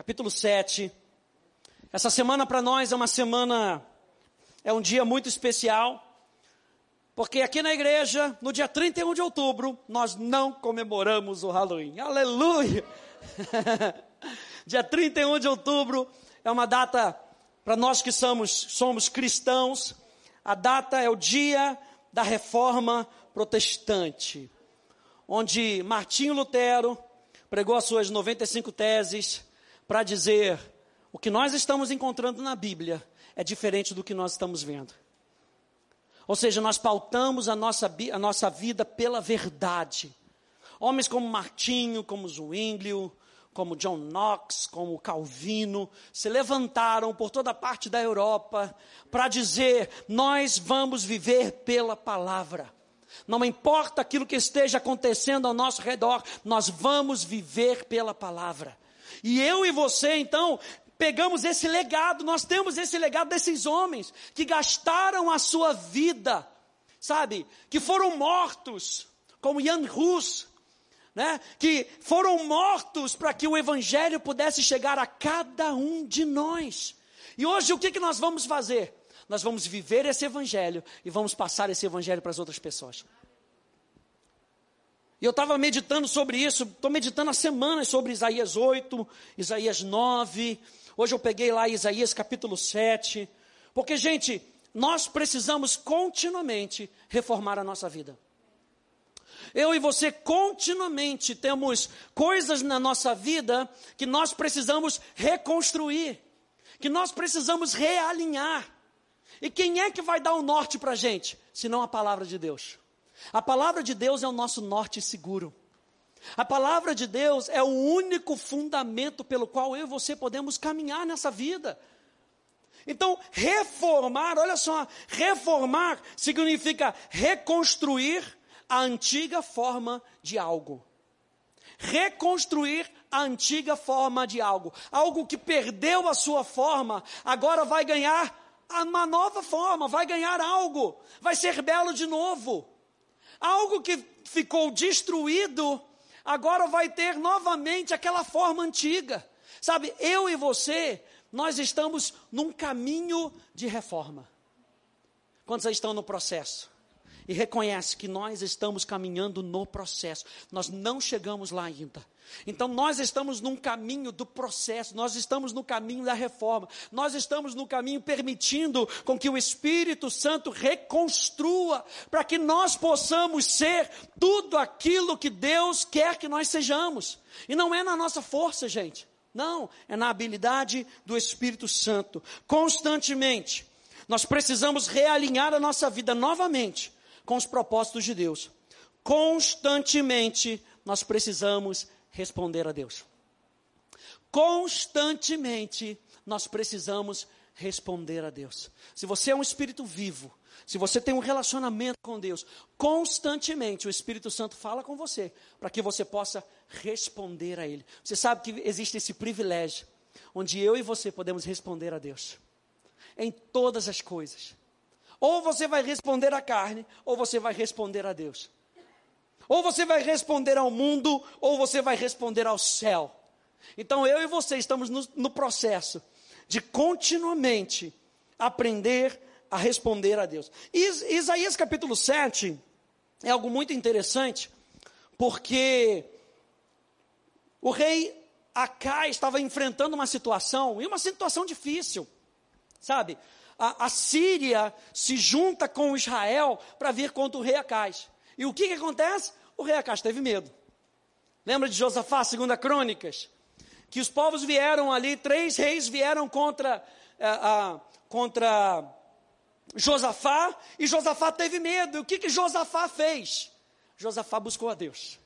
capítulo 7. Essa semana para nós é uma semana, é um dia muito especial, porque aqui na igreja, no dia 31 de outubro, nós não comemoramos o Halloween. Aleluia! dia 31 de outubro é uma data para nós que somos, somos cristãos, a data é o dia da reforma protestante, onde Martinho Lutero pregou as suas 95 teses para dizer o que nós estamos encontrando na Bíblia é diferente do que nós estamos vendo. Ou seja, nós pautamos a nossa, a nossa vida pela verdade. Homens como Martinho, como Zwinglio, como John Knox, como Calvino, se levantaram por toda parte da Europa para dizer: nós vamos viver pela palavra. Não importa aquilo que esteja acontecendo ao nosso redor, nós vamos viver pela palavra. E eu e você, então, pegamos esse legado, nós temos esse legado desses homens que gastaram a sua vida, sabe, que foram mortos, como Jan Hus, né, que foram mortos para que o evangelho pudesse chegar a cada um de nós. E hoje o que, que nós vamos fazer? Nós vamos viver esse evangelho e vamos passar esse evangelho para as outras pessoas. E eu estava meditando sobre isso, estou meditando há semanas sobre Isaías 8, Isaías 9. Hoje eu peguei lá Isaías capítulo 7. Porque, gente, nós precisamos continuamente reformar a nossa vida. Eu e você continuamente temos coisas na nossa vida que nós precisamos reconstruir, que nós precisamos realinhar. E quem é que vai dar o norte para a gente? Senão a palavra de Deus. A palavra de Deus é o nosso norte seguro. A palavra de Deus é o único fundamento pelo qual eu e você podemos caminhar nessa vida. Então, reformar, olha só, reformar significa reconstruir a antiga forma de algo. Reconstruir a antiga forma de algo. Algo que perdeu a sua forma, agora vai ganhar uma nova forma, vai ganhar algo, vai ser belo de novo. Algo que ficou destruído, agora vai ter novamente aquela forma antiga. Sabe, eu e você, nós estamos num caminho de reforma. Quantos aí estão no processo? E reconhece que nós estamos caminhando no processo. Nós não chegamos lá ainda. Então nós estamos num caminho do processo, nós estamos no caminho da reforma, nós estamos no caminho permitindo com que o Espírito Santo reconstrua, para que nós possamos ser tudo aquilo que Deus quer que nós sejamos. E não é na nossa força, gente. Não, é na habilidade do Espírito Santo. Constantemente, nós precisamos realinhar a nossa vida novamente com os propósitos de Deus. Constantemente, nós precisamos responder a Deus. Constantemente nós precisamos responder a Deus. Se você é um espírito vivo, se você tem um relacionamento com Deus, constantemente o Espírito Santo fala com você, para que você possa responder a Ele. Você sabe que existe esse privilégio, onde eu e você podemos responder a Deus, em todas as coisas. Ou você vai responder à carne, ou você vai responder a Deus. Ou você vai responder ao mundo, ou você vai responder ao céu. Então eu e você estamos no, no processo de continuamente aprender a responder a Deus. Is, Isaías capítulo 7 é algo muito interessante, porque o rei Acai estava enfrentando uma situação, e uma situação difícil, sabe? A, a Síria se junta com Israel para vir contra o rei Acais. E o que, que acontece? O rei Acas teve medo. Lembra de Josafá, segunda Crônicas? Que os povos vieram ali, três reis vieram contra, uh, contra Josafá, e Josafá teve medo. E o que, que Josafá fez? Josafá buscou a Deus.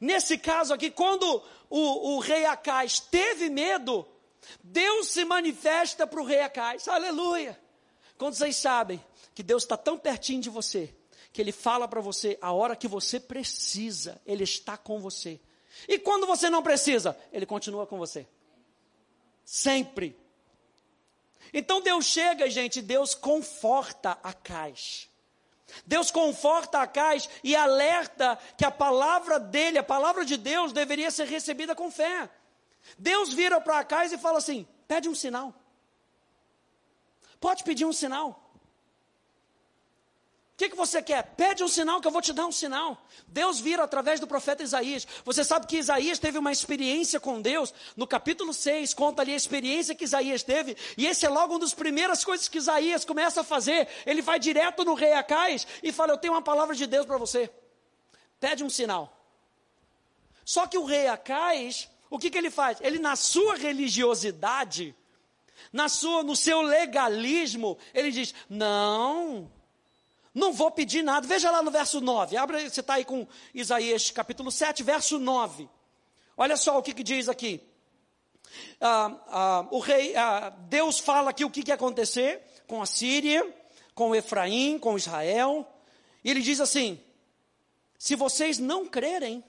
Nesse caso aqui, quando o, o rei Acais teve medo, Deus se manifesta para o rei Acais. Aleluia! Quando vocês sabem que Deus está tão pertinho de você, que Ele fala para você a hora que você precisa, Ele está com você. E quando você não precisa, Ele continua com você. Sempre. Então Deus chega, gente, Deus conforta a caixa. Deus conforta a caixa e alerta que a palavra dele, a palavra de Deus, deveria ser recebida com fé. Deus vira para Acais e fala assim: pede um sinal. Pode pedir um sinal. O que, que você quer? Pede um sinal que eu vou te dar um sinal. Deus vira através do profeta Isaías. Você sabe que Isaías teve uma experiência com Deus. No capítulo 6, conta ali a experiência que Isaías teve. E esse é logo uma das primeiras coisas que Isaías começa a fazer. Ele vai direto no rei Acais e fala: Eu tenho uma palavra de Deus para você. Pede um sinal. Só que o rei Acais, o que, que ele faz? Ele, na sua religiosidade, na sua, no seu legalismo, ele diz: Não não vou pedir nada. Veja lá no verso 9. Abra, você está aí com Isaías capítulo 7, verso 9. Olha só o que, que diz aqui. Ah, ah, o rei, ah, Deus fala aqui o que, que ia acontecer com a Síria, com Efraim, com Israel. E ele diz assim: se vocês não crerem,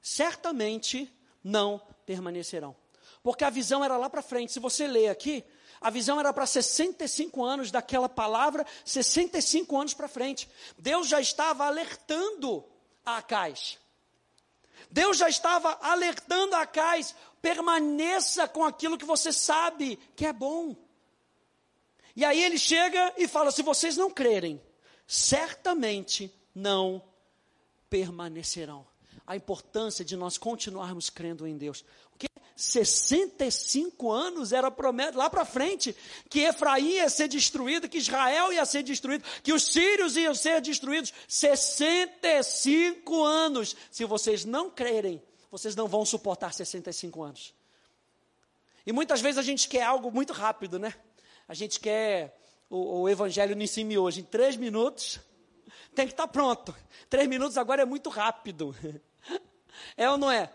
certamente não permanecerão. Porque a visão era lá para frente. Se você ler aqui, a visão era para 65 anos daquela palavra, 65 anos para frente. Deus já estava alertando a Acais. Deus já estava alertando a Acais, permaneça com aquilo que você sabe que é bom. E aí ele chega e fala: se vocês não crerem, certamente não permanecerão. A importância de nós continuarmos crendo em Deus. 65 anos era promessa lá para frente que Efraim ia ser destruído, que Israel ia ser destruído, que os sírios iam ser destruídos. 65 anos. Se vocês não crerem, vocês não vão suportar 65 anos. E muitas vezes a gente quer algo muito rápido, né? A gente quer o, o evangelho no ensino hoje em três minutos. Tem que estar pronto. Três minutos agora é muito rápido. É ou não é?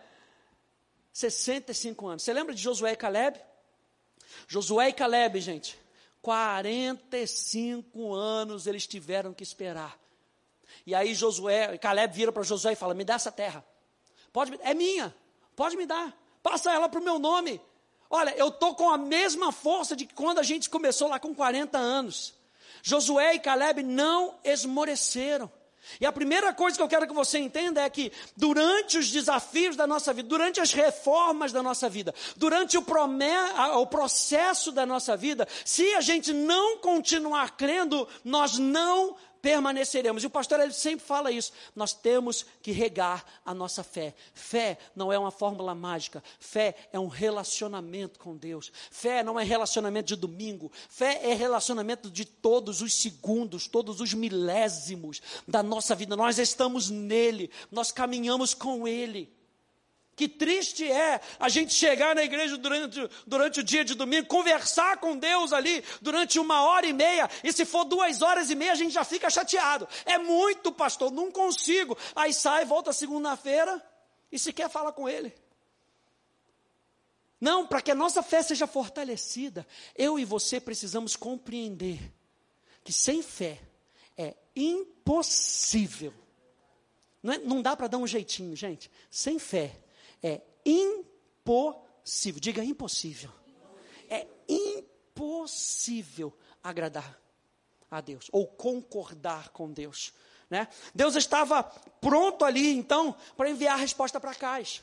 65 anos. Você lembra de Josué e Caleb? Josué e Caleb, gente, 45 anos eles tiveram que esperar. E aí Josué, Caleb vira para Josué e fala: "Me dá essa terra. Pode, é minha. Pode me dar. Passa ela para o meu nome. Olha, eu tô com a mesma força de quando a gente começou lá com 40 anos. Josué e Caleb não esmoreceram. E a primeira coisa que eu quero que você entenda é que durante os desafios da nossa vida, durante as reformas da nossa vida, durante o, o processo da nossa vida, se a gente não continuar crendo, nós não permaneceremos. E o pastor ele sempre fala isso. Nós temos que regar a nossa fé. Fé não é uma fórmula mágica. Fé é um relacionamento com Deus. Fé não é relacionamento de domingo. Fé é relacionamento de todos os segundos, todos os milésimos da nossa vida. Nós estamos nele. Nós caminhamos com ele. Que triste é a gente chegar na igreja durante, durante o dia de domingo, conversar com Deus ali durante uma hora e meia, e se for duas horas e meia, a gente já fica chateado. É muito, pastor, não consigo. Aí sai, volta segunda-feira e se quer falar com Ele. Não, para que a nossa fé seja fortalecida, eu e você precisamos compreender que sem fé é impossível. Não, é, não dá para dar um jeitinho, gente. Sem fé é impossível. Diga impossível. É impossível agradar a Deus ou concordar com Deus. Né? Deus estava pronto ali, então, para enviar a resposta para Cais.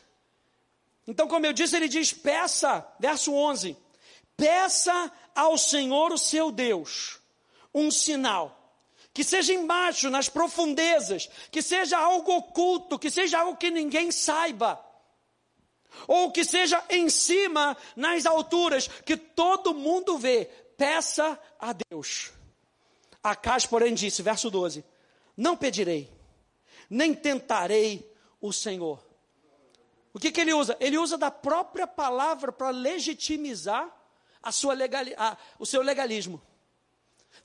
Então, como eu disse, ele diz: peça, verso 11: peça ao Senhor o seu Deus um sinal que seja embaixo, nas profundezas, que seja algo oculto, que seja algo que ninguém saiba ou que seja em cima, nas alturas, que todo mundo vê, peça a Deus. Acas, porém, disse, verso 12: Não pedirei, nem tentarei o Senhor. O que, que ele usa? Ele usa da própria palavra para legitimizar a sua legal, a, o seu legalismo.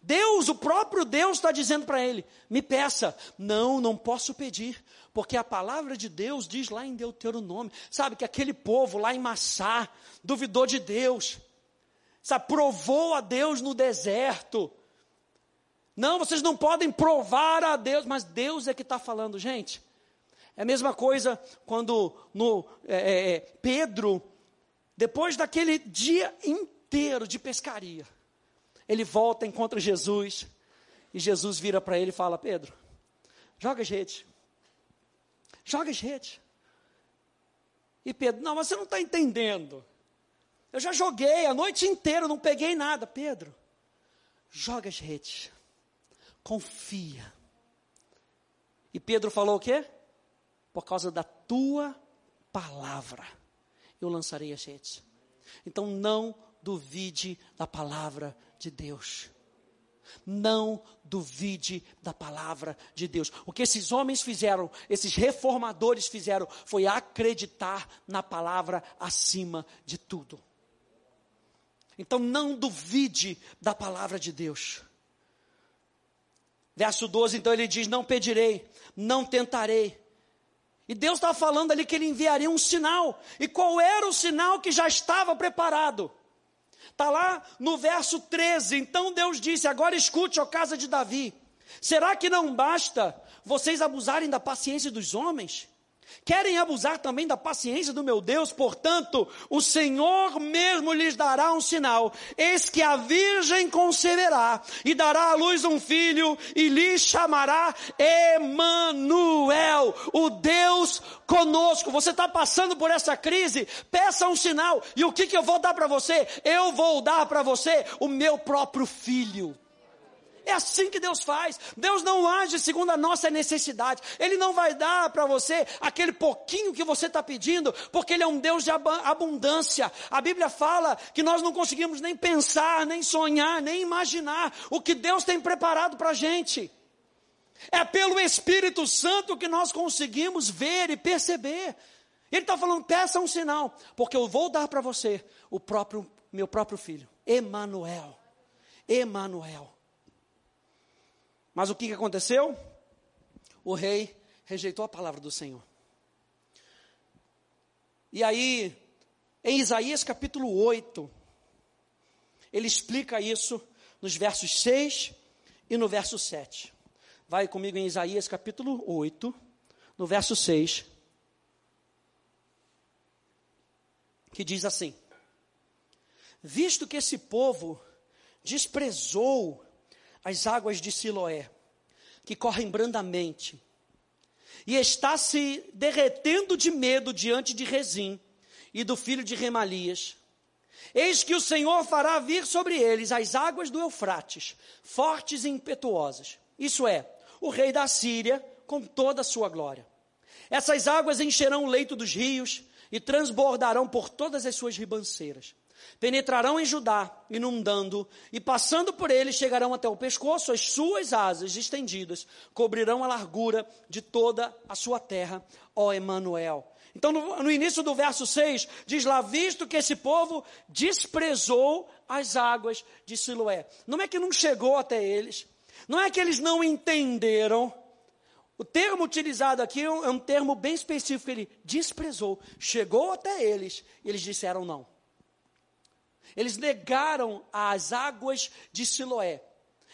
Deus, o próprio Deus está dizendo para ele: me peça. Não, não posso pedir, porque a palavra de Deus diz lá em Deuteronômio, sabe, que aquele povo lá em Massá duvidou de Deus, sabe, provou a Deus no deserto. Não, vocês não podem provar a Deus, mas Deus é que está falando, gente. É a mesma coisa quando no é, é, é Pedro, depois daquele dia inteiro de pescaria, ele volta, encontra Jesus, e Jesus vira para ele e fala: Pedro, joga redes. Joga as redes. E Pedro, não, mas você não está entendendo. Eu já joguei a noite inteira, não peguei nada. Pedro, joga as redes. Confia. E Pedro falou o quê? Por causa da tua palavra, eu lançarei as redes. Então não duvide da palavra de Deus. Não duvide da palavra de Deus. O que esses homens fizeram, esses reformadores fizeram, foi acreditar na palavra acima de tudo. Então não duvide da palavra de Deus. Verso 12, então ele diz: Não pedirei, não tentarei. E Deus estava falando ali que ele enviaria um sinal. E qual era o sinal que já estava preparado? Está lá no verso 13. Então Deus disse: Agora escute, ó casa de Davi. Será que não basta vocês abusarem da paciência dos homens? Querem abusar também da paciência do meu Deus, portanto, o Senhor mesmo lhes dará um sinal: eis que a virgem conceberá e dará à luz um filho e lhe chamará Emanuel, o Deus conosco. Você está passando por essa crise? Peça um sinal. E o que, que eu vou dar para você? Eu vou dar para você o meu próprio filho. É assim que Deus faz. Deus não age segundo a nossa necessidade. Ele não vai dar para você aquele pouquinho que você está pedindo, porque Ele é um Deus de abundância. A Bíblia fala que nós não conseguimos nem pensar, nem sonhar, nem imaginar o que Deus tem preparado para a gente. É pelo Espírito Santo que nós conseguimos ver e perceber. Ele está falando, peça um sinal, porque eu vou dar para você o próprio, meu próprio filho, Emanuel. Emanuel. Mas o que aconteceu? O rei rejeitou a palavra do Senhor. E aí, em Isaías capítulo 8, ele explica isso nos versos 6 e no verso 7. Vai comigo em Isaías capítulo 8, no verso 6, que diz assim: Visto que esse povo desprezou as águas de Siloé, que correm brandamente, e está se derretendo de medo diante de Rezim e do filho de Remalias. Eis que o Senhor fará vir sobre eles as águas do Eufrates, fortes e impetuosas. Isso é, o rei da Síria com toda a sua glória. Essas águas encherão o leito dos rios e transbordarão por todas as suas ribanceiras. Penetrarão em Judá, inundando, e passando por ele chegarão até o pescoço, as suas asas estendidas cobrirão a largura de toda a sua terra, ó Emanuel. Então, no, no início do verso 6, diz lá: visto que esse povo desprezou as águas de Siloé. Não é que não chegou até eles, não é que eles não entenderam. O termo utilizado aqui é um, é um termo bem específico. Ele desprezou, chegou até eles, e eles disseram não. Eles negaram as águas de Siloé.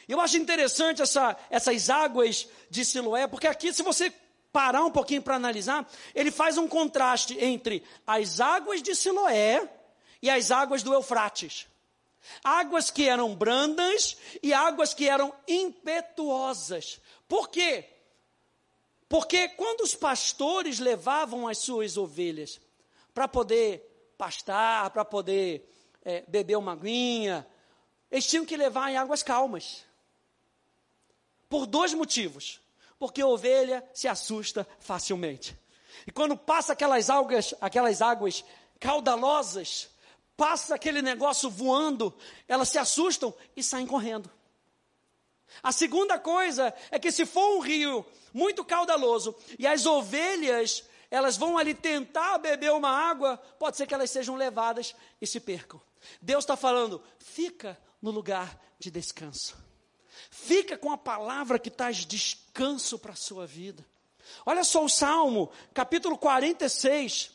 Eu acho interessante essa, essas águas de Siloé, porque aqui, se você parar um pouquinho para analisar, ele faz um contraste entre as águas de Siloé e as águas do Eufrates. Águas que eram brandas e águas que eram impetuosas. Por quê? Porque quando os pastores levavam as suas ovelhas para poder pastar, para poder é, beber uma aguinha, eles tinham que levar em águas calmas. Por dois motivos. Porque a ovelha se assusta facilmente. E quando passa aquelas águas, aquelas águas caudalosas, passa aquele negócio voando, elas se assustam e saem correndo. A segunda coisa é que se for um rio muito caudaloso e as ovelhas elas vão ali tentar beber uma água, pode ser que elas sejam levadas e se percam. Deus está falando, fica no lugar de descanso. Fica com a palavra que traz descanso para a sua vida. Olha só o Salmo, capítulo 46,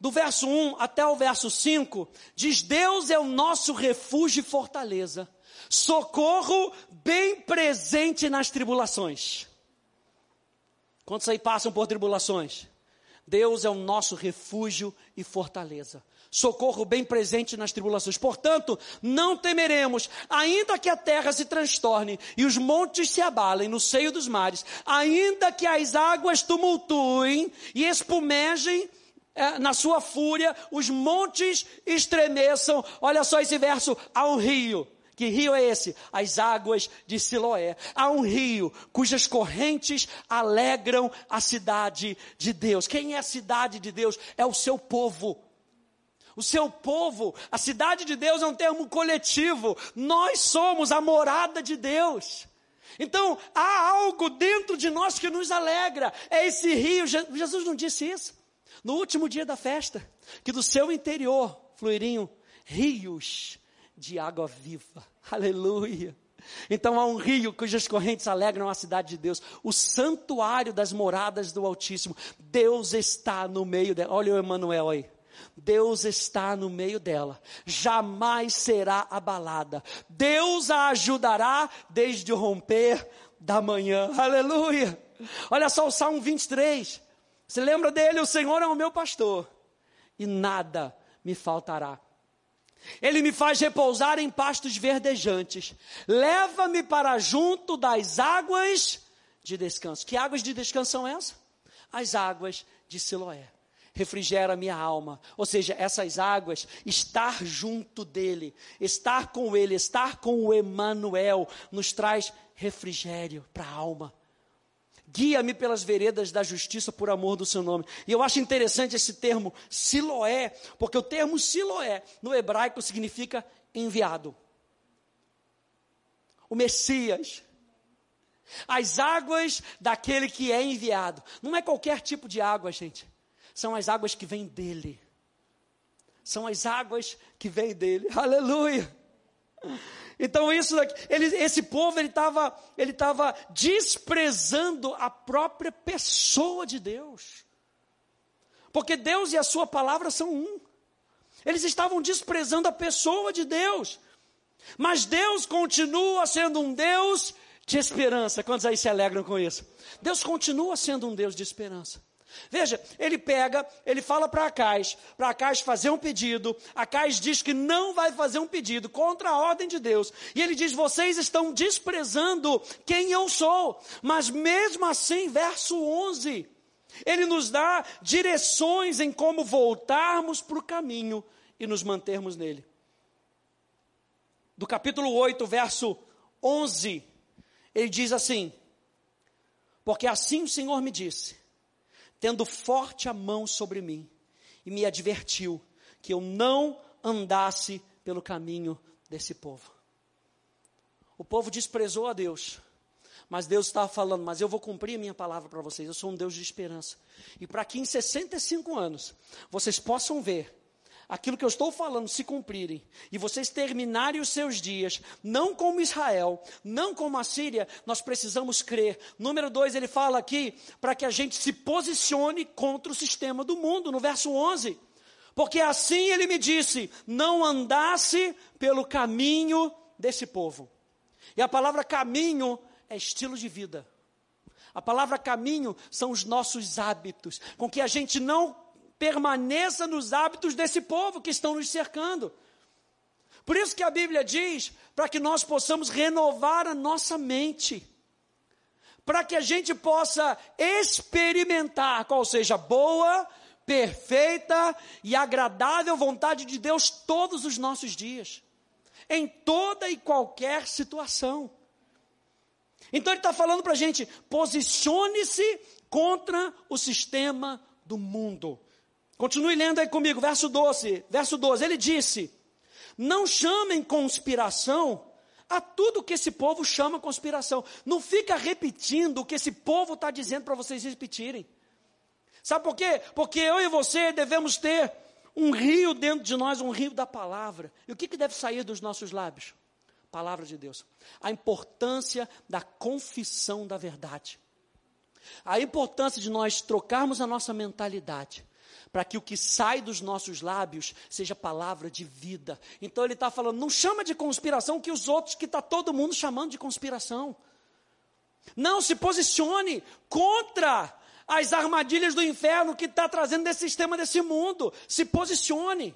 do verso 1 até o verso 5, diz: Deus é o nosso refúgio e fortaleza, socorro bem presente nas tribulações. Quantos aí passam por tribulações? Deus é o nosso refúgio e fortaleza socorro bem presente nas tribulações. Portanto, não temeremos, ainda que a terra se transtorne e os montes se abalem no seio dos mares, ainda que as águas tumultuem e espumejem é, na sua fúria, os montes estremeçam. Olha só esse verso: há um rio. Que rio é esse? As águas de Siloé. Há um rio cujas correntes alegram a cidade de Deus. Quem é a cidade de Deus? É o seu povo. O seu povo, a cidade de Deus é um termo coletivo. Nós somos a morada de Deus. Então, há algo dentro de nós que nos alegra. É esse rio. Jesus não disse isso? No último dia da festa, que do seu interior fluiriam rios de água viva. Aleluia. Então há um rio cujas correntes alegram a cidade de Deus, o santuário das moradas do Altíssimo. Deus está no meio dela. Olha o Emanuel aí. Deus está no meio dela, jamais será abalada. Deus a ajudará desde o romper da manhã. Aleluia. Olha só o Salmo 23. Você lembra dele? O Senhor é o meu pastor e nada me faltará. Ele me faz repousar em pastos verdejantes. Leva-me para junto das águas de descanso. Que águas de descanso são essas? As águas de Siloé. Refrigera minha alma. Ou seja, essas águas, estar junto dele, estar com ele, estar com o Emanuel, nos traz refrigério para a alma. Guia-me pelas veredas da justiça por amor do seu nome. E eu acho interessante esse termo Siloé, porque o termo Siloé no hebraico significa enviado. O Messias. As águas daquele que é enviado. Não é qualquer tipo de água, gente. São as águas que vêm dele. São as águas que vêm dele. Aleluia. Então isso ele, esse povo ele estava ele tava desprezando a própria pessoa de Deus. Porque Deus e a sua palavra são um. Eles estavam desprezando a pessoa de Deus. Mas Deus continua sendo um Deus de esperança. Quantos aí se alegram com isso? Deus continua sendo um Deus de esperança. Veja, ele pega, ele fala para Acais, para Acais fazer um pedido. Acais diz que não vai fazer um pedido contra a ordem de Deus. E ele diz: vocês estão desprezando quem eu sou. Mas mesmo assim, verso 11, ele nos dá direções em como voltarmos para o caminho e nos mantermos nele. Do capítulo 8, verso 11, ele diz assim: Porque assim o Senhor me disse tendo forte a mão sobre mim, e me advertiu que eu não andasse pelo caminho desse povo. O povo desprezou a Deus, mas Deus estava falando, mas eu vou cumprir a minha palavra para vocês, eu sou um Deus de esperança. E para que em 65 anos vocês possam ver aquilo que eu estou falando se cumprirem, e vocês terminarem os seus dias, não como Israel, não como a Síria, nós precisamos crer. Número dois, ele fala aqui para que a gente se posicione contra o sistema do mundo, no verso 11. Porque assim ele me disse: não andasse pelo caminho desse povo. E a palavra caminho é estilo de vida. A palavra caminho são os nossos hábitos, com que a gente não permaneça nos hábitos desse povo que estão nos cercando. Por isso que a Bíblia diz para que nós possamos renovar a nossa mente, para que a gente possa experimentar qual seja boa, perfeita e agradável vontade de Deus todos os nossos dias, em toda e qualquer situação. Então ele está falando para a gente: posicione-se contra o sistema do mundo. Continue lendo aí comigo, verso 12. Verso 12, ele disse: Não chamem conspiração a tudo que esse povo chama conspiração. Não fica repetindo o que esse povo está dizendo para vocês repetirem. Sabe por quê? Porque eu e você devemos ter um rio dentro de nós, um rio da palavra. E o que, que deve sair dos nossos lábios? Palavra de Deus. A importância da confissão da verdade. A importância de nós trocarmos a nossa mentalidade para que o que sai dos nossos lábios seja palavra de vida. Então ele está falando, não chama de conspiração que os outros, que está todo mundo chamando de conspiração. Não se posicione contra as armadilhas do inferno que está trazendo desse sistema desse mundo. Se posicione.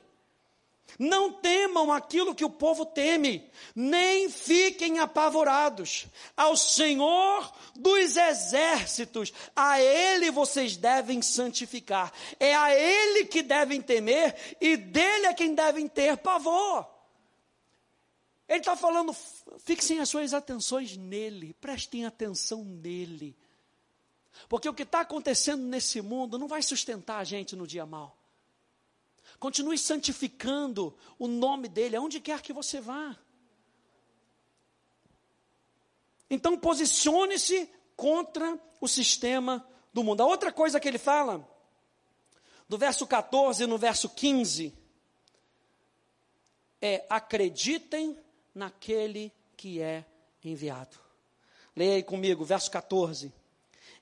Não temam aquilo que o povo teme, nem fiquem apavorados. Ao Senhor dos exércitos, a Ele vocês devem santificar. É a Ele que devem temer e dele é quem devem ter pavor. Ele está falando, fixem as suas atenções nele, prestem atenção nele. Porque o que está acontecendo nesse mundo não vai sustentar a gente no dia mal. Continue santificando o nome dele, aonde quer que você vá. Então, posicione-se contra o sistema do mundo. A outra coisa que ele fala, do verso 14 no verso 15, é: acreditem naquele que é enviado. Leia aí comigo, verso 14.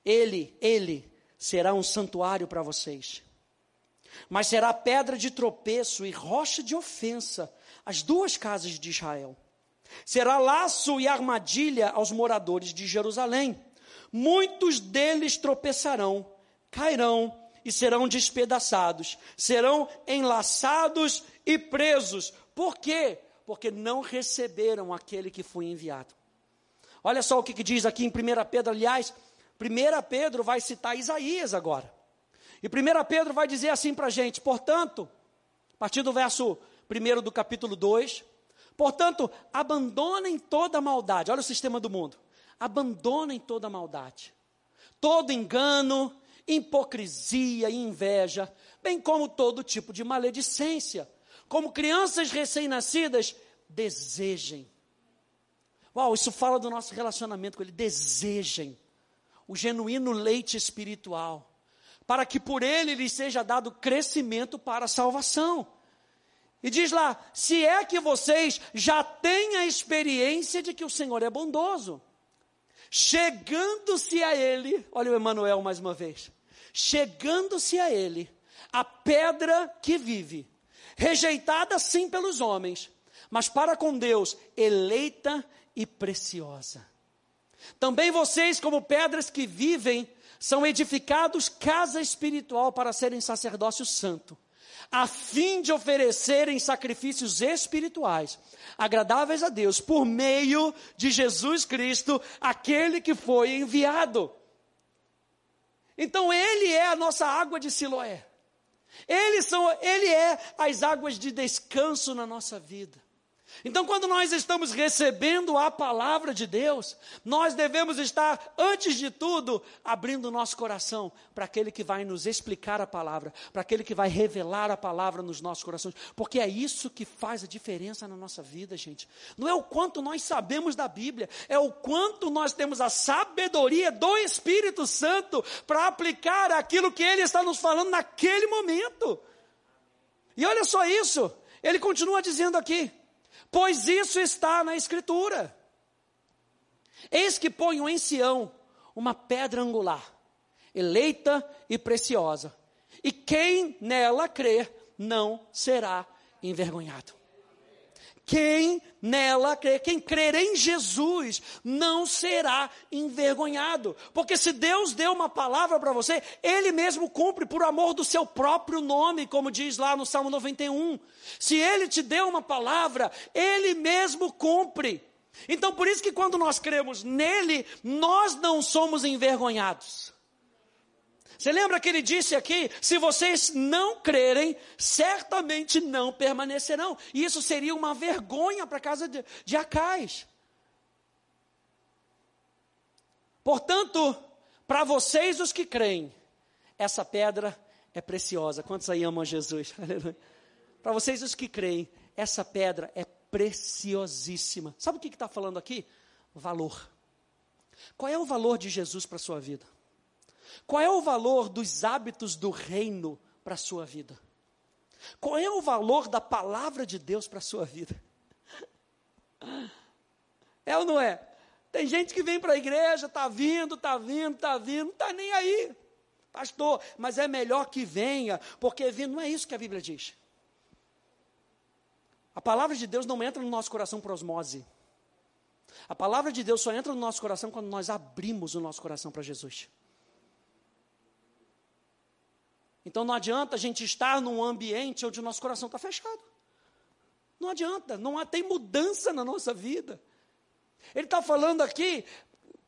Ele, ele será um santuário para vocês mas será pedra de tropeço e rocha de ofensa às duas casas de Israel. Será laço e armadilha aos moradores de Jerusalém. Muitos deles tropeçarão, cairão e serão despedaçados, serão enlaçados e presos. Por quê? Porque não receberam aquele que foi enviado. Olha só o que, que diz aqui em 1 Pedro, aliás, 1 Pedro vai citar Isaías agora. E 1 Pedro vai dizer assim para a gente, portanto, a partir do verso 1 do capítulo 2, portanto, abandonem toda maldade, olha o sistema do mundo, abandonem toda maldade, todo engano, hipocrisia e inveja, bem como todo tipo de maledicência. Como crianças recém-nascidas, desejem. Uau, isso fala do nosso relacionamento com Ele. Desejem o genuíno leite espiritual para que por ele lhes seja dado crescimento para a salvação. E diz lá: se é que vocês já têm a experiência de que o Senhor é bondoso, chegando-se a Ele, olha o Emmanuel mais uma vez, chegando-se a Ele, a pedra que vive, rejeitada sim pelos homens, mas para com Deus, eleita e preciosa. Também vocês, como pedras que vivem, são edificados casa espiritual para serem sacerdócio santo, a fim de oferecerem sacrifícios espirituais, agradáveis a Deus, por meio de Jesus Cristo, aquele que foi enviado. Então ele é a nossa água de Siloé. Ele, são, ele é as águas de descanso na nossa vida. Então, quando nós estamos recebendo a palavra de Deus, nós devemos estar, antes de tudo, abrindo o nosso coração para aquele que vai nos explicar a palavra, para aquele que vai revelar a palavra nos nossos corações, porque é isso que faz a diferença na nossa vida, gente. Não é o quanto nós sabemos da Bíblia, é o quanto nós temos a sabedoria do Espírito Santo para aplicar aquilo que ele está nos falando naquele momento. E olha só isso, ele continua dizendo aqui pois isso está na Escritura. Eis que ponho em Sião uma pedra angular, eleita e preciosa, e quem nela crer não será envergonhado. Quem nela crer, quem crer em Jesus, não será envergonhado. Porque se Deus deu uma palavra para você, Ele mesmo cumpre por amor do seu próprio nome, como diz lá no Salmo 91. Se Ele te deu uma palavra, Ele mesmo cumpre. Então, por isso que quando nós cremos nele, nós não somos envergonhados. Você lembra que ele disse aqui: se vocês não crerem, certamente não permanecerão. E isso seria uma vergonha para a casa de, de Acais. Portanto, para vocês os que creem, essa pedra é preciosa. Quantos aí amam Jesus? Para vocês os que creem, essa pedra é preciosíssima. Sabe o que está falando aqui? Valor. Qual é o valor de Jesus para a sua vida? Qual é o valor dos hábitos do reino para a sua vida? Qual é o valor da palavra de Deus para a sua vida? É ou não é? Tem gente que vem para a igreja, está vindo, está vindo, está vindo, não está nem aí. Pastor, mas é melhor que venha, porque vindo não é isso que a Bíblia diz. A palavra de Deus não entra no nosso coração por osmose. A palavra de Deus só entra no nosso coração quando nós abrimos o nosso coração para Jesus. Então não adianta a gente estar num ambiente onde o nosso coração está fechado. Não adianta, não há, tem mudança na nossa vida. Ele está falando aqui,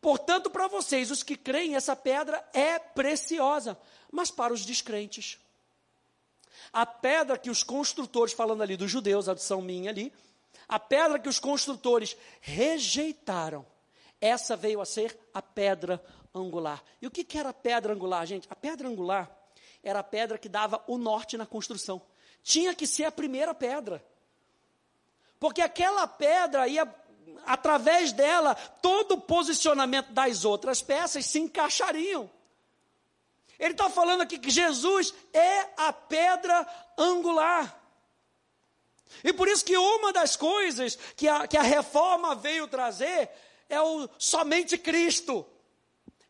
portanto, para vocês, os que creem, essa pedra é preciosa, mas para os descrentes. A pedra que os construtores, falando ali dos judeus, a adição minha ali, a pedra que os construtores rejeitaram, essa veio a ser a pedra angular. E o que, que era a pedra angular, gente? A pedra angular era a pedra que dava o norte na construção. Tinha que ser a primeira pedra. Porque aquela pedra ia, através dela, todo o posicionamento das outras peças se encaixariam. Ele está falando aqui que Jesus é a pedra angular. E por isso que uma das coisas que a, que a reforma veio trazer é o somente Cristo.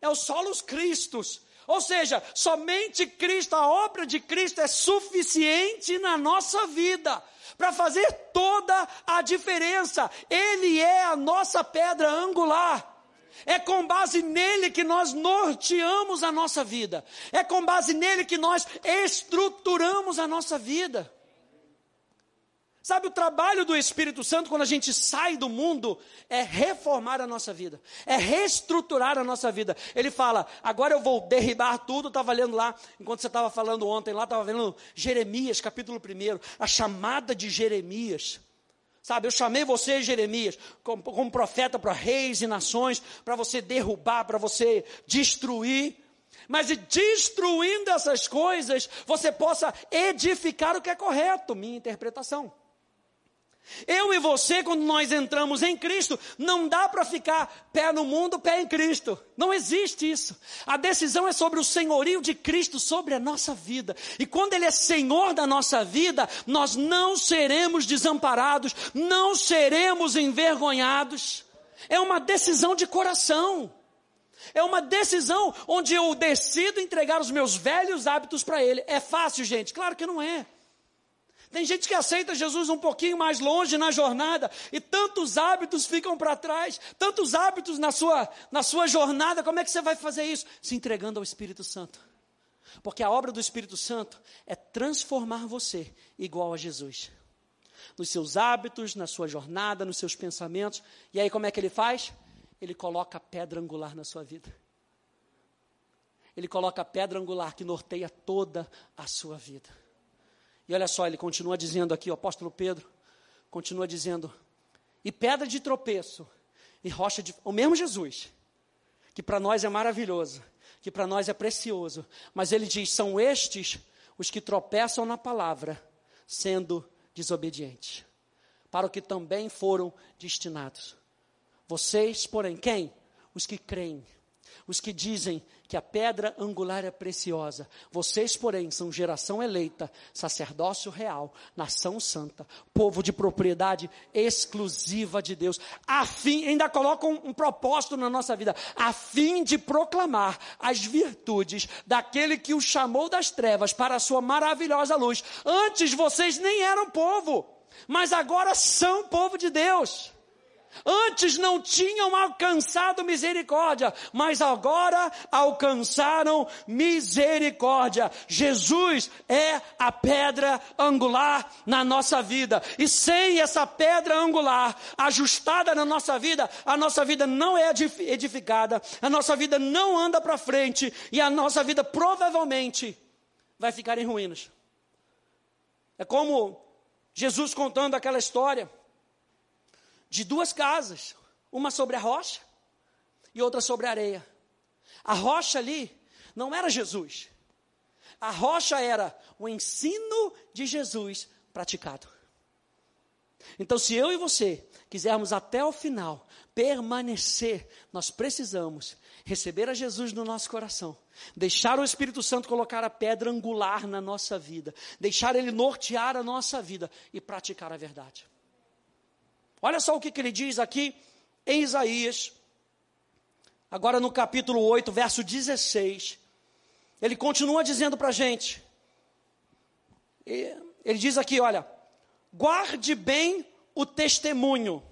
É o solos Cristos. Ou seja, somente Cristo, a obra de Cristo é suficiente na nossa vida para fazer toda a diferença. Ele é a nossa pedra angular. É com base nele que nós norteamos a nossa vida. É com base nele que nós estruturamos a nossa vida. Sabe, o trabalho do Espírito Santo quando a gente sai do mundo é reformar a nossa vida, é reestruturar a nossa vida. Ele fala: agora eu vou derribar tudo. Estava lendo lá, enquanto você estava falando ontem, lá estava vendo Jeremias, capítulo 1, a chamada de Jeremias. Sabe, eu chamei você, Jeremias, como, como profeta para reis e nações, para você derrubar, para você destruir. Mas destruindo essas coisas, você possa edificar o que é correto, minha interpretação. Eu e você, quando nós entramos em Cristo, não dá para ficar pé no mundo, pé em Cristo. Não existe isso. A decisão é sobre o senhorio de Cristo sobre a nossa vida. E quando Ele é Senhor da nossa vida, nós não seremos desamparados, não seremos envergonhados. É uma decisão de coração. É uma decisão onde eu decido entregar os meus velhos hábitos para Ele. É fácil, gente? Claro que não é. Tem gente que aceita Jesus um pouquinho mais longe na jornada e tantos hábitos ficam para trás, tantos hábitos na sua, na sua jornada. Como é que você vai fazer isso? Se entregando ao Espírito Santo. Porque a obra do Espírito Santo é transformar você igual a Jesus. Nos seus hábitos, na sua jornada, nos seus pensamentos. E aí como é que ele faz? Ele coloca a pedra angular na sua vida. Ele coloca a pedra angular que norteia toda a sua vida. E olha só, ele continua dizendo aqui, o apóstolo Pedro, continua dizendo, e pedra de tropeço, e rocha de. O mesmo Jesus, que para nós é maravilhoso, que para nós é precioso, mas ele diz: são estes os que tropeçam na palavra, sendo desobedientes, para o que também foram destinados. Vocês, porém, quem? Os que creem os que dizem que a pedra angular é preciosa. Vocês, porém, são geração eleita, sacerdócio real, nação santa, povo de propriedade exclusiva de Deus, a fim, ainda coloca um, um propósito na nossa vida, a fim de proclamar as virtudes daquele que os chamou das trevas para a sua maravilhosa luz. Antes vocês nem eram povo, mas agora são povo de Deus. Antes não tinham alcançado misericórdia, mas agora alcançaram misericórdia. Jesus é a pedra angular na nossa vida. E sem essa pedra angular ajustada na nossa vida, a nossa vida não é edificada, a nossa vida não anda para frente e a nossa vida provavelmente vai ficar em ruínas. É como Jesus contando aquela história de duas casas, uma sobre a rocha e outra sobre a areia. A rocha ali não era Jesus. A rocha era o ensino de Jesus praticado. Então, se eu e você quisermos até o final permanecer, nós precisamos receber a Jesus no nosso coração, deixar o Espírito Santo colocar a pedra angular na nossa vida, deixar ele nortear a nossa vida e praticar a verdade. Olha só o que, que ele diz aqui em Isaías, agora no capítulo 8, verso 16. Ele continua dizendo para a gente. Ele diz aqui: olha, guarde bem o testemunho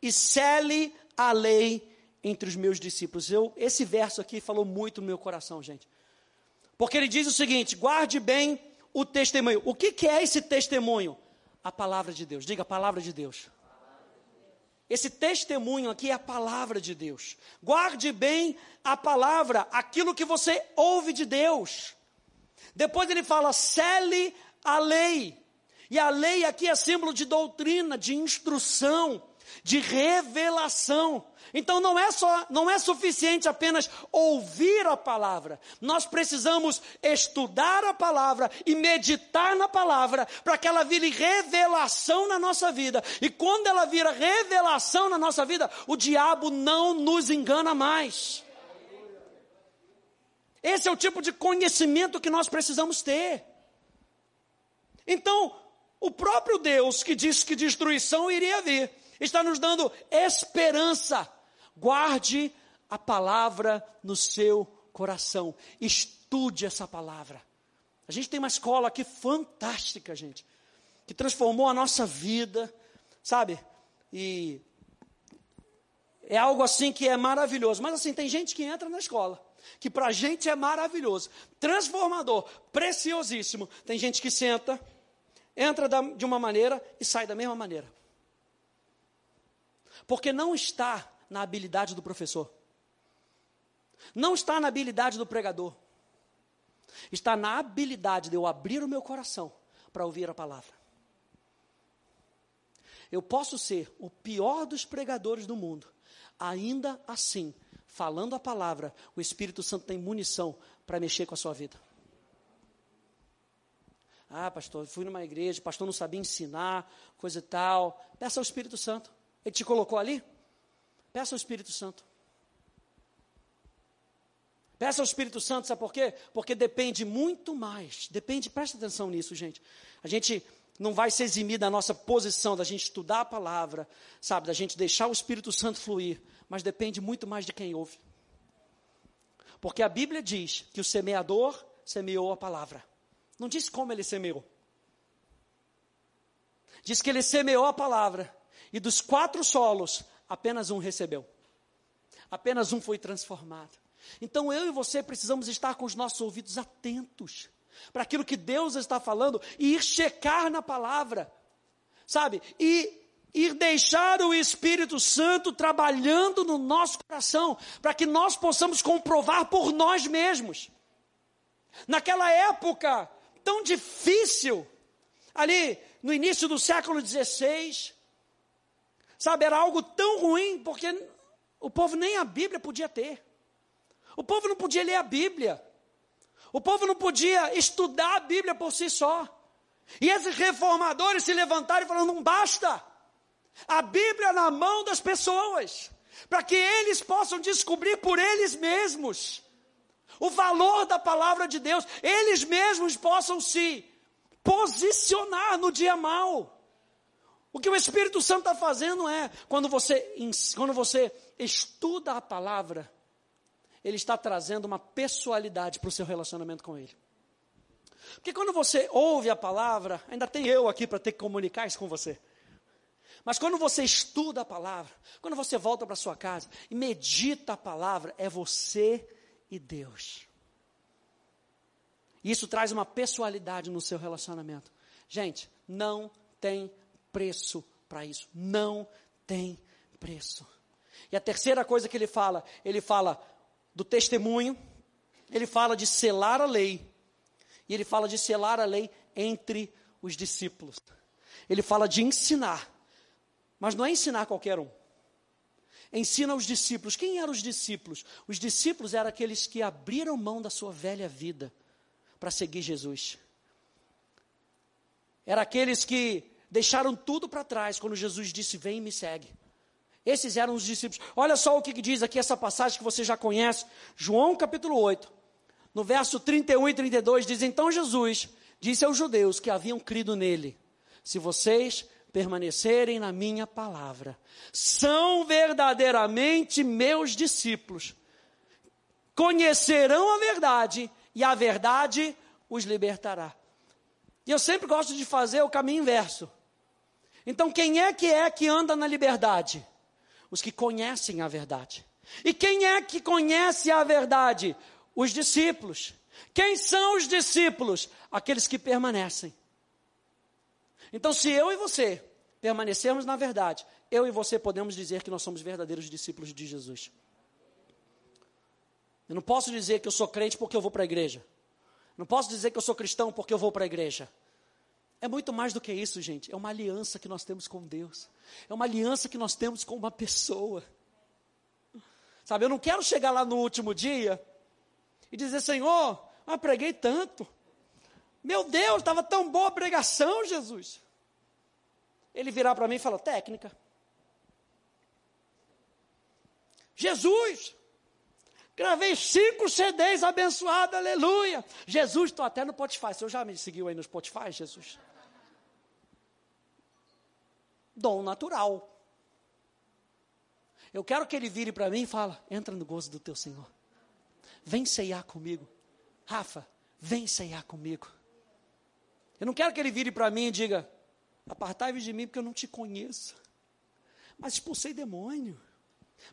e cele a lei entre os meus discípulos. Eu, esse verso aqui falou muito no meu coração, gente. Porque ele diz o seguinte: guarde bem o testemunho. O que, que é esse testemunho? a palavra de Deus. Diga a palavra de Deus. Esse testemunho aqui é a palavra de Deus. Guarde bem a palavra, aquilo que você ouve de Deus. Depois ele fala, cele a lei. E a lei aqui é símbolo de doutrina, de instrução, de revelação. Então não é só, não é suficiente apenas ouvir a palavra. Nós precisamos estudar a palavra e meditar na palavra para que ela vire revelação na nossa vida. E quando ela vira revelação na nossa vida, o diabo não nos engana mais. Esse é o tipo de conhecimento que nós precisamos ter. Então, o próprio Deus que disse que destruição iria vir, está nos dando esperança Guarde a palavra no seu coração. Estude essa palavra. A gente tem uma escola aqui fantástica, gente, que transformou a nossa vida, sabe? E é algo assim que é maravilhoso. Mas assim, tem gente que entra na escola, que para a gente é maravilhoso, transformador, preciosíssimo. Tem gente que senta, entra de uma maneira e sai da mesma maneira. Porque não está na habilidade do professor. Não está na habilidade do pregador. Está na habilidade de eu abrir o meu coração para ouvir a palavra. Eu posso ser o pior dos pregadores do mundo, ainda assim, falando a palavra, o Espírito Santo tem munição para mexer com a sua vida. Ah, pastor, fui numa igreja, pastor não sabia ensinar, coisa e tal. Peça ao Espírito Santo. Ele te colocou ali? Peça ao Espírito Santo. Peça ao Espírito Santo, sabe por quê? Porque depende muito mais. Depende, presta atenção nisso, gente. A gente não vai se eximir da nossa posição, da gente estudar a palavra, sabe, da gente deixar o Espírito Santo fluir, mas depende muito mais de quem ouve. Porque a Bíblia diz que o semeador semeou a palavra. Não diz como ele semeou. Diz que ele semeou a palavra. E dos quatro solos, apenas um recebeu. Apenas um foi transformado. Então eu e você precisamos estar com os nossos ouvidos atentos para aquilo que Deus está falando e ir checar na palavra, sabe? E ir deixar o Espírito Santo trabalhando no nosso coração, para que nós possamos comprovar por nós mesmos. Naquela época tão difícil, ali no início do século XVI, Sabe, era algo tão ruim, porque o povo nem a Bíblia podia ter. O povo não podia ler a Bíblia. O povo não podia estudar a Bíblia por si só. E esses reformadores se levantaram e falaram: não basta. A Bíblia na mão das pessoas, para que eles possam descobrir por eles mesmos o valor da palavra de Deus, eles mesmos possam se posicionar no dia mal. O que o Espírito Santo está fazendo é, quando você, quando você estuda a palavra, ele está trazendo uma pessoalidade para o seu relacionamento com ele. Porque quando você ouve a palavra, ainda tem eu aqui para ter que comunicar isso com você. Mas quando você estuda a palavra, quando você volta para sua casa e medita a palavra, é você e Deus. Isso traz uma pessoalidade no seu relacionamento. Gente, não tem preço para isso. Não tem preço. E a terceira coisa que ele fala, ele fala do testemunho, ele fala de selar a lei, e ele fala de selar a lei entre os discípulos. Ele fala de ensinar, mas não é ensinar qualquer um. Ensina os discípulos. Quem eram os discípulos? Os discípulos eram aqueles que abriram mão da sua velha vida para seguir Jesus. Era aqueles que deixaram tudo para trás quando Jesus disse: Vem e me segue. Esses eram os discípulos. Olha só o que diz aqui essa passagem que você já conhece, João capítulo 8, no verso 31 e 32, diz: Então Jesus disse aos judeus que haviam crido nele: Se vocês permanecerem na minha palavra, são verdadeiramente meus discípulos, conhecerão a verdade e a verdade os libertará. E eu sempre gosto de fazer o caminho inverso. Então, quem é que é que anda na liberdade? Os que conhecem a verdade. E quem é que conhece a verdade? Os discípulos. Quem são os discípulos? Aqueles que permanecem. Então, se eu e você permanecermos na verdade, eu e você podemos dizer que nós somos verdadeiros discípulos de Jesus. Eu não posso dizer que eu sou crente porque eu vou para a igreja. Não posso dizer que eu sou cristão porque eu vou para a igreja. É muito mais do que isso, gente. É uma aliança que nós temos com Deus. É uma aliança que nós temos com uma pessoa. Sabe, eu não quero chegar lá no último dia e dizer, Senhor, eu preguei tanto. Meu Deus, estava tão boa a pregação, Jesus. Ele virar para mim e falar, técnica. Jesus, Gravei cinco CDs abençoados, aleluia. Jesus, estou até no Spotify. Você já me seguiu aí no Spotify, Jesus? Dom natural. Eu quero que ele vire para mim e fala: entra no gozo do teu Senhor. Vem ceiar comigo. Rafa, vem ceiar comigo. Eu não quero que ele vire para mim e diga: apartai-vos de mim porque eu não te conheço. Mas expulsei demônio.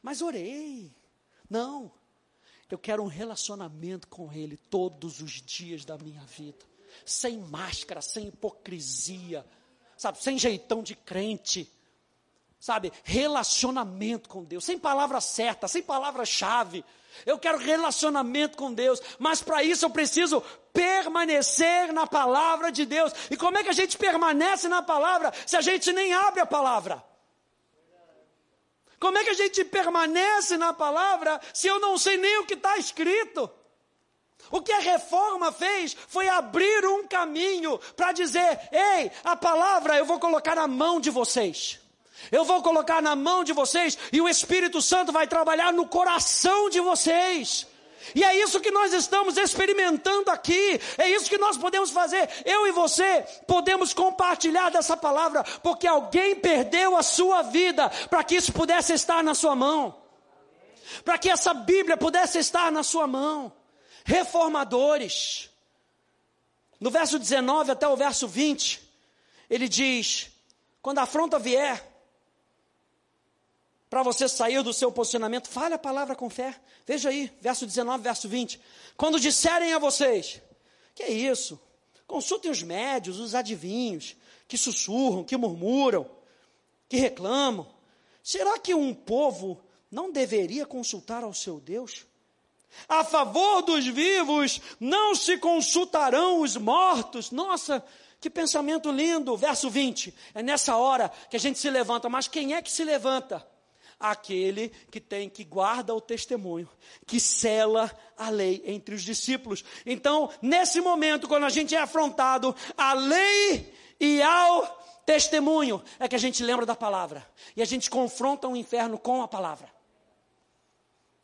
Mas orei. Não. Eu quero um relacionamento com Ele todos os dias da minha vida. Sem máscara, sem hipocrisia, sabe? Sem jeitão de crente, sabe? Relacionamento com Deus, sem palavra certa, sem palavra-chave. Eu quero relacionamento com Deus, mas para isso eu preciso permanecer na palavra de Deus. E como é que a gente permanece na palavra se a gente nem abre a palavra? Como é que a gente permanece na palavra se eu não sei nem o que está escrito? O que a reforma fez foi abrir um caminho para dizer: ei, a palavra eu vou colocar na mão de vocês. Eu vou colocar na mão de vocês e o Espírito Santo vai trabalhar no coração de vocês. E é isso que nós estamos experimentando aqui, é isso que nós podemos fazer. Eu e você podemos compartilhar dessa palavra, porque alguém perdeu a sua vida para que isso pudesse estar na sua mão, para que essa Bíblia pudesse estar na sua mão. Reformadores, no verso 19 até o verso 20, ele diz: quando a afronta vier, para você sair do seu posicionamento, fale a palavra com fé. Veja aí, verso 19, verso 20. Quando disserem a vocês, que é isso? Consultem os médios, os adivinhos, que sussurram, que murmuram, que reclamam. Será que um povo não deveria consultar ao seu Deus? A favor dos vivos não se consultarão os mortos. Nossa, que pensamento lindo. Verso 20. É nessa hora que a gente se levanta. Mas quem é que se levanta? aquele que tem que guarda o testemunho, que cela a lei entre os discípulos. Então, nesse momento, quando a gente é afrontado à lei e ao testemunho, é que a gente lembra da palavra. E a gente confronta o inferno com a palavra.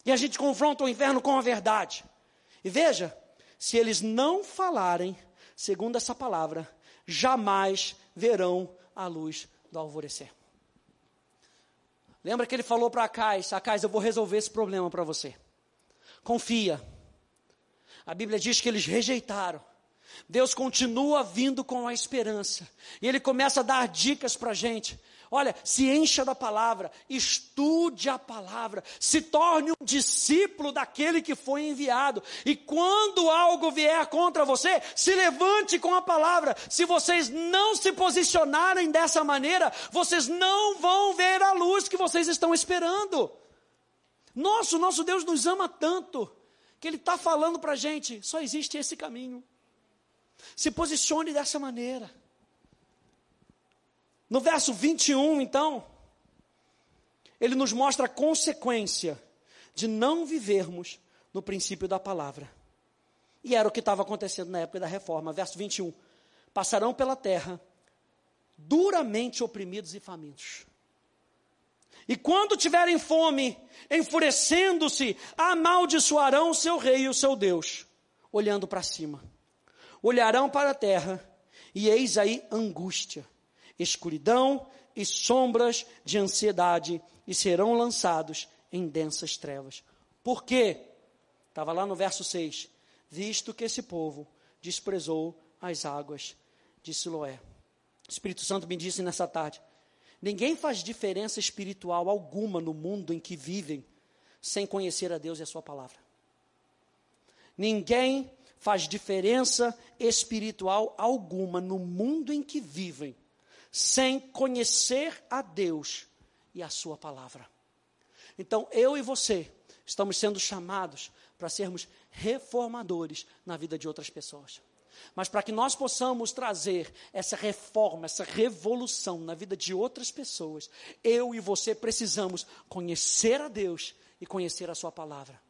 E a gente confronta o inferno com a verdade. E veja, se eles não falarem segundo essa palavra, jamais verão a luz do alvorecer. Lembra que ele falou para Acais: Acais, eu vou resolver esse problema para você. Confia. A Bíblia diz que eles rejeitaram. Deus continua vindo com a esperança. E Ele começa a dar dicas para a gente. Olha, se encha da palavra, estude a palavra, se torne um discípulo daquele que foi enviado. E quando algo vier contra você, se levante com a palavra. Se vocês não se posicionarem dessa maneira, vocês não vão ver a luz que vocês estão esperando. Nosso, nosso Deus nos ama tanto, que Ele está falando para a gente: só existe esse caminho. Se posicione dessa maneira. No verso 21, então, ele nos mostra a consequência de não vivermos no princípio da palavra. E era o que estava acontecendo na época da reforma. Verso 21. Passarão pela terra duramente oprimidos e famintos. E quando tiverem fome, enfurecendo-se, amaldiçoarão o seu rei e o seu Deus, olhando para cima. Olharão para a terra, e eis aí angústia, escuridão e sombras de ansiedade e serão lançados em densas trevas. Por quê? Estava lá no verso 6. Visto que esse povo desprezou as águas de Siloé. O Espírito Santo me disse nessa tarde: ninguém faz diferença espiritual alguma no mundo em que vivem sem conhecer a Deus e a Sua palavra. Ninguém faz diferença espiritual alguma no mundo em que vivem sem conhecer a Deus e a Sua palavra. Então, eu e você estamos sendo chamados para sermos reformadores na vida de outras pessoas. Mas para que nós possamos trazer essa reforma, essa revolução na vida de outras pessoas, eu e você precisamos conhecer a Deus e conhecer a Sua palavra.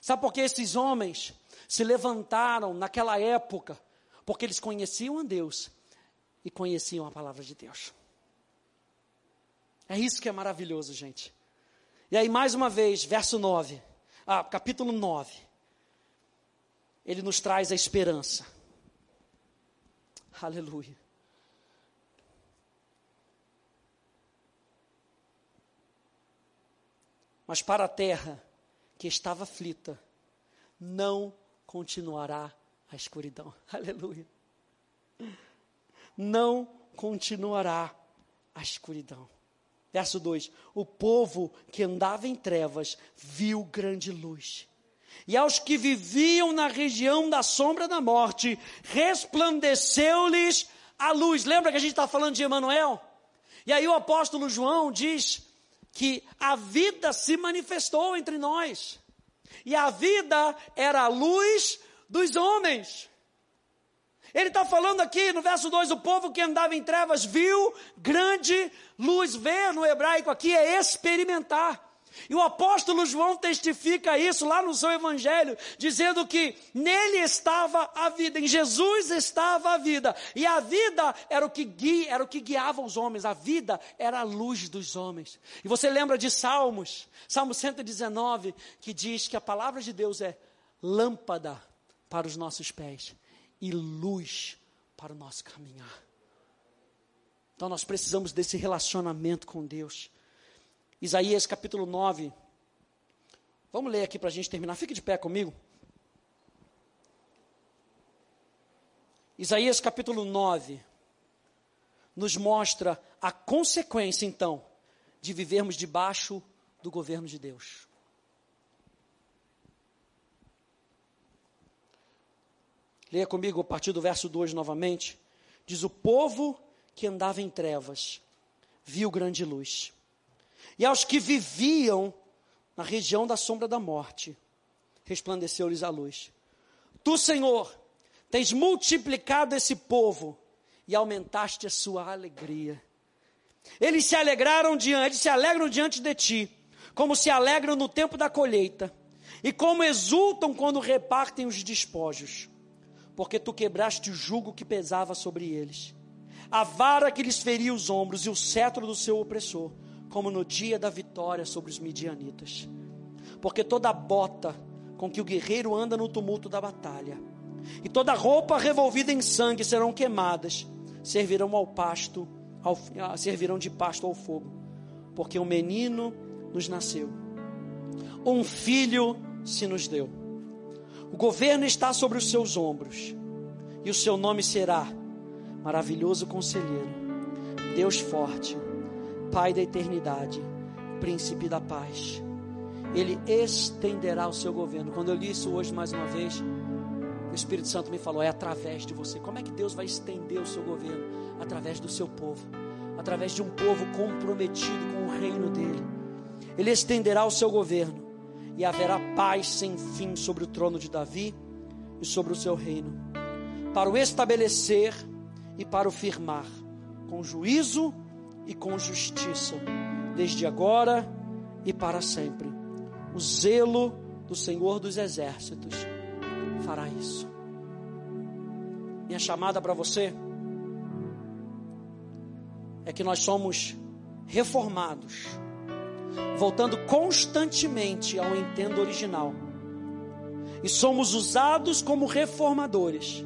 Sabe por que esses homens se levantaram naquela época? Porque eles conheciam a Deus e conheciam a palavra de Deus. É isso que é maravilhoso, gente. E aí, mais uma vez, verso 9, ah, capítulo 9, ele nos traz a esperança. Aleluia. Mas para a terra que estava aflita, não continuará a escuridão. Aleluia. Não continuará a escuridão. Verso 2: O povo que andava em trevas viu grande luz. E aos que viviam na região da sombra da morte, resplandeceu-lhes a luz. Lembra que a gente está falando de Emanuel? E aí o apóstolo João diz que a vida se manifestou entre nós. E a vida era a luz dos homens. Ele está falando aqui no verso 2: o povo que andava em trevas viu grande luz. Ver no hebraico aqui é experimentar. E o apóstolo João testifica isso lá no seu evangelho, dizendo que nele estava a vida, em Jesus estava a vida, e a vida era o que guia, era o que guiava os homens, a vida era a luz dos homens. E você lembra de Salmos, Salmo 119, que diz que a palavra de Deus é lâmpada para os nossos pés e luz para o nosso caminhar. Então nós precisamos desse relacionamento com Deus. Isaías capítulo 9. Vamos ler aqui para a gente terminar. Fique de pé comigo. Isaías capítulo 9 nos mostra a consequência, então, de vivermos debaixo do governo de Deus. Leia comigo a partir do verso 2 novamente. Diz: O povo que andava em trevas viu grande luz. E aos que viviam na região da sombra da morte, resplandeceu-lhes a luz. Tu, Senhor, tens multiplicado esse povo e aumentaste a sua alegria. Eles se alegraram diante, se alegram diante de ti, como se alegram no tempo da colheita, e como exultam quando repartem os despojos porque tu quebraste o jugo que pesava sobre eles, a vara que lhes feria os ombros e o cetro do seu opressor, como no dia da vitória sobre os midianitas. Porque toda bota com que o guerreiro anda no tumulto da batalha, e toda roupa revolvida em sangue serão queimadas, servirão ao pasto, ao, ah, servirão de pasto ao fogo, porque um menino nos nasceu, um filho se nos deu o governo está sobre os seus ombros, e o seu nome será Maravilhoso Conselheiro, Deus Forte, Pai da Eternidade, Príncipe da Paz. Ele estenderá o seu governo. Quando eu li isso hoje mais uma vez, o Espírito Santo me falou: é através de você. Como é que Deus vai estender o seu governo? Através do seu povo, através de um povo comprometido com o reino dele. Ele estenderá o seu governo e haverá paz sem fim sobre o trono de Davi e sobre o seu reino, para o estabelecer e para o firmar, com juízo e com justiça, desde agora e para sempre. O zelo do Senhor dos Exércitos fará isso. Minha chamada para você é que nós somos reformados voltando constantemente ao entendo original. E somos usados como reformadores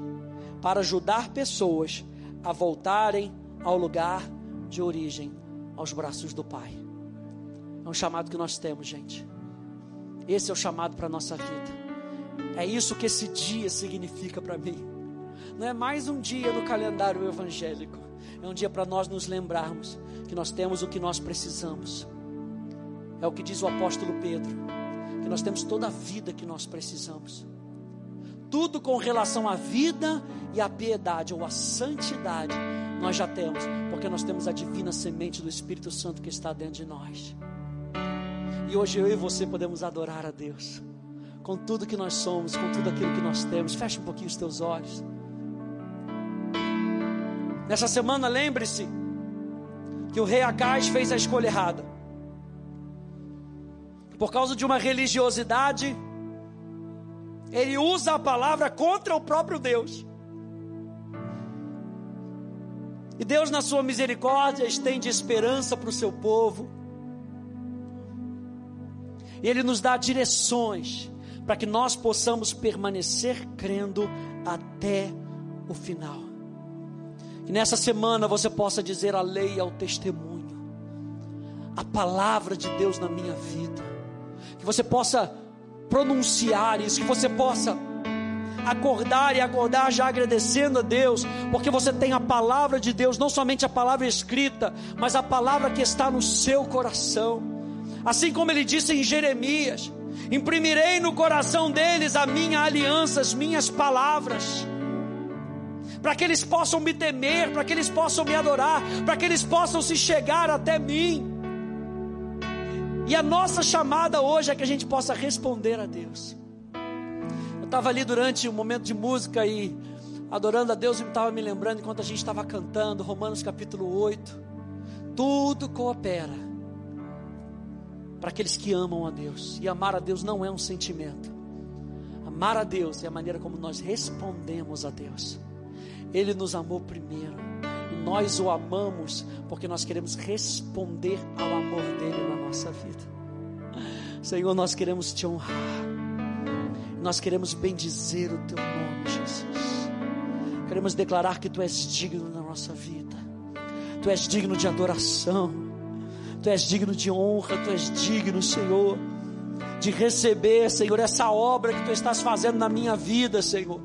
para ajudar pessoas a voltarem ao lugar de origem, aos braços do Pai. É um chamado que nós temos, gente. Esse é o chamado para a nossa vida. É isso que esse dia significa para mim. Não é mais um dia no calendário evangélico. É um dia para nós nos lembrarmos que nós temos o que nós precisamos é o que diz o apóstolo Pedro, que nós temos toda a vida que nós precisamos. tudo com relação à vida e à piedade ou à santidade nós já temos, porque nós temos a divina semente do Espírito Santo que está dentro de nós. E hoje eu e você podemos adorar a Deus com tudo que nós somos, com tudo aquilo que nós temos. Feche um pouquinho os teus olhos. Nessa semana, lembre-se que o rei Acais fez a escolha errada. Por causa de uma religiosidade, ele usa a palavra contra o próprio Deus. E Deus, na sua misericórdia, estende esperança para o seu povo. E Ele nos dá direções para que nós possamos permanecer crendo até o final. Que nessa semana você possa dizer a lei e ao testemunho, a palavra de Deus na minha vida. Que você possa pronunciar isso, que você possa acordar e acordar já agradecendo a Deus, porque você tem a palavra de Deus, não somente a palavra escrita, mas a palavra que está no seu coração. Assim como ele disse em Jeremias: imprimirei no coração deles a minha aliança, as minhas palavras para que eles possam me temer, para que eles possam me adorar, para que eles possam se chegar até mim. E a nossa chamada hoje é que a gente possa responder a Deus estava ali durante um momento de música e adorando a Deus e estava me lembrando enquanto a gente estava cantando, Romanos capítulo 8. Tudo coopera para aqueles que amam a Deus. E amar a Deus não é um sentimento. Amar a Deus é a maneira como nós respondemos a Deus. Ele nos amou primeiro. Nós o amamos porque nós queremos responder ao amor dele na nossa vida. Senhor, nós queremos te honrar. Nós queremos bendizer o teu nome, Jesus. Queremos declarar que tu és digno na nossa vida. Tu és digno de adoração. Tu és digno de honra, tu és digno, Senhor, de receber, Senhor, essa obra que tu estás fazendo na minha vida, Senhor.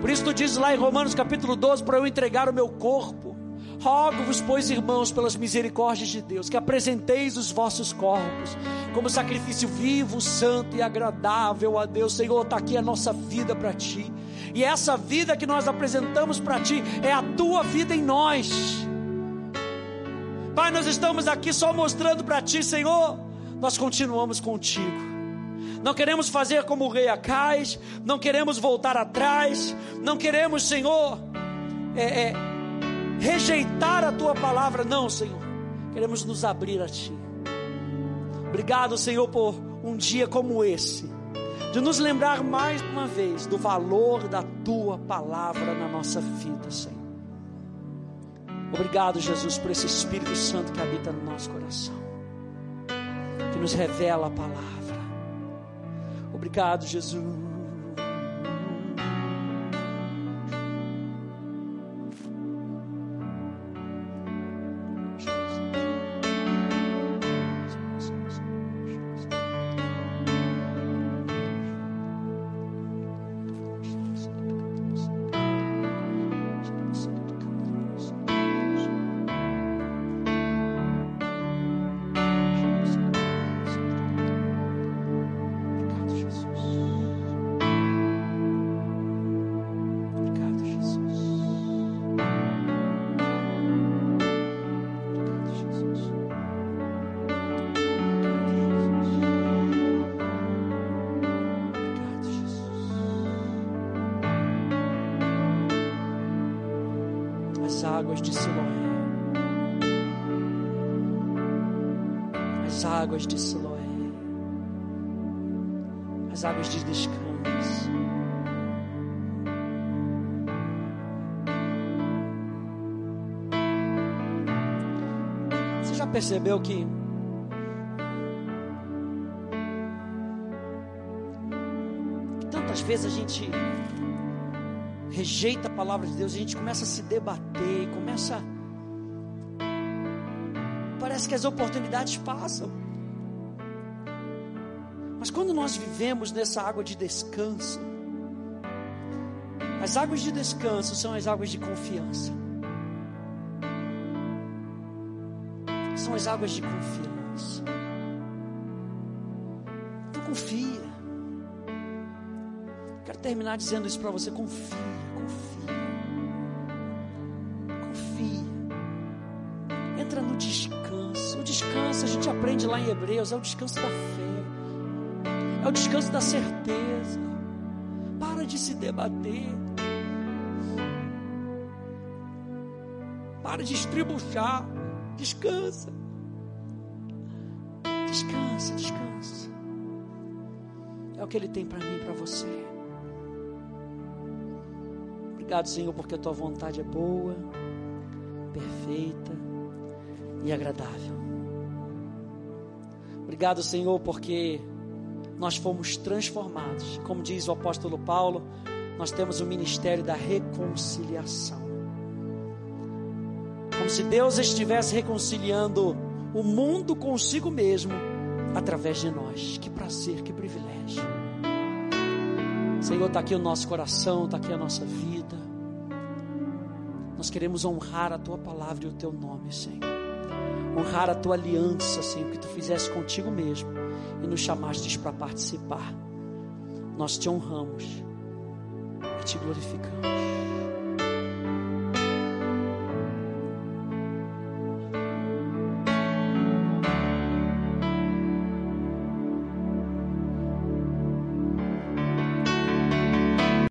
Por isso tu diz lá em Romanos capítulo 12 para eu entregar o meu corpo Rogo-vos, pois, irmãos, pelas misericórdias de Deus, que apresenteis os vossos corpos como sacrifício vivo, santo e agradável a Deus. Senhor, está aqui a nossa vida para ti. E essa vida que nós apresentamos para ti é a tua vida em nós. Pai, nós estamos aqui só mostrando para ti, Senhor, nós continuamos contigo. Não queremos fazer como o rei Acais, não queremos voltar atrás, não queremos, Senhor, é, é, rejeitar a tua palavra, não, Senhor. Queremos nos abrir a ti. Obrigado, Senhor, por um dia como esse, de nos lembrar mais uma vez do valor da tua palavra na nossa vida, Senhor. Obrigado, Jesus, por esse Espírito Santo que habita no nosso coração, que nos revela a palavra. Obrigado, Jesus. Águas de Siloé. As águas de Siloé. As águas de descanso. Você já percebeu que tantas vezes a gente rejeita a palavra de Deus, a gente começa a se debater, começa. Parece que as oportunidades passam. Mas quando nós vivemos nessa água de descanso, as águas de descanso são as águas de confiança. São as águas de confiança. Tu confia. Terminar dizendo isso para você. Confia, confia. Confia. Entra no descanso. O descanso, a gente aprende lá em Hebreus, é o descanso da fé. É o descanso da certeza. Para de se debater. Para de estribuchar. Descansa. Descansa, descansa. É o que Ele tem para mim e para você. Obrigado, Senhor, porque a Tua vontade é boa, perfeita e agradável. Obrigado, Senhor, porque nós fomos transformados. Como diz o apóstolo Paulo, nós temos o ministério da reconciliação. Como se Deus estivesse reconciliando o mundo consigo mesmo através de nós. Que prazer, que privilégio. Senhor, está aqui o nosso coração, está aqui a nossa vida. Nós queremos honrar a tua palavra e o teu nome, Senhor. Honrar a tua aliança, Senhor, que tu fizeste contigo mesmo e nos chamaste para participar. Nós te honramos e te glorificamos.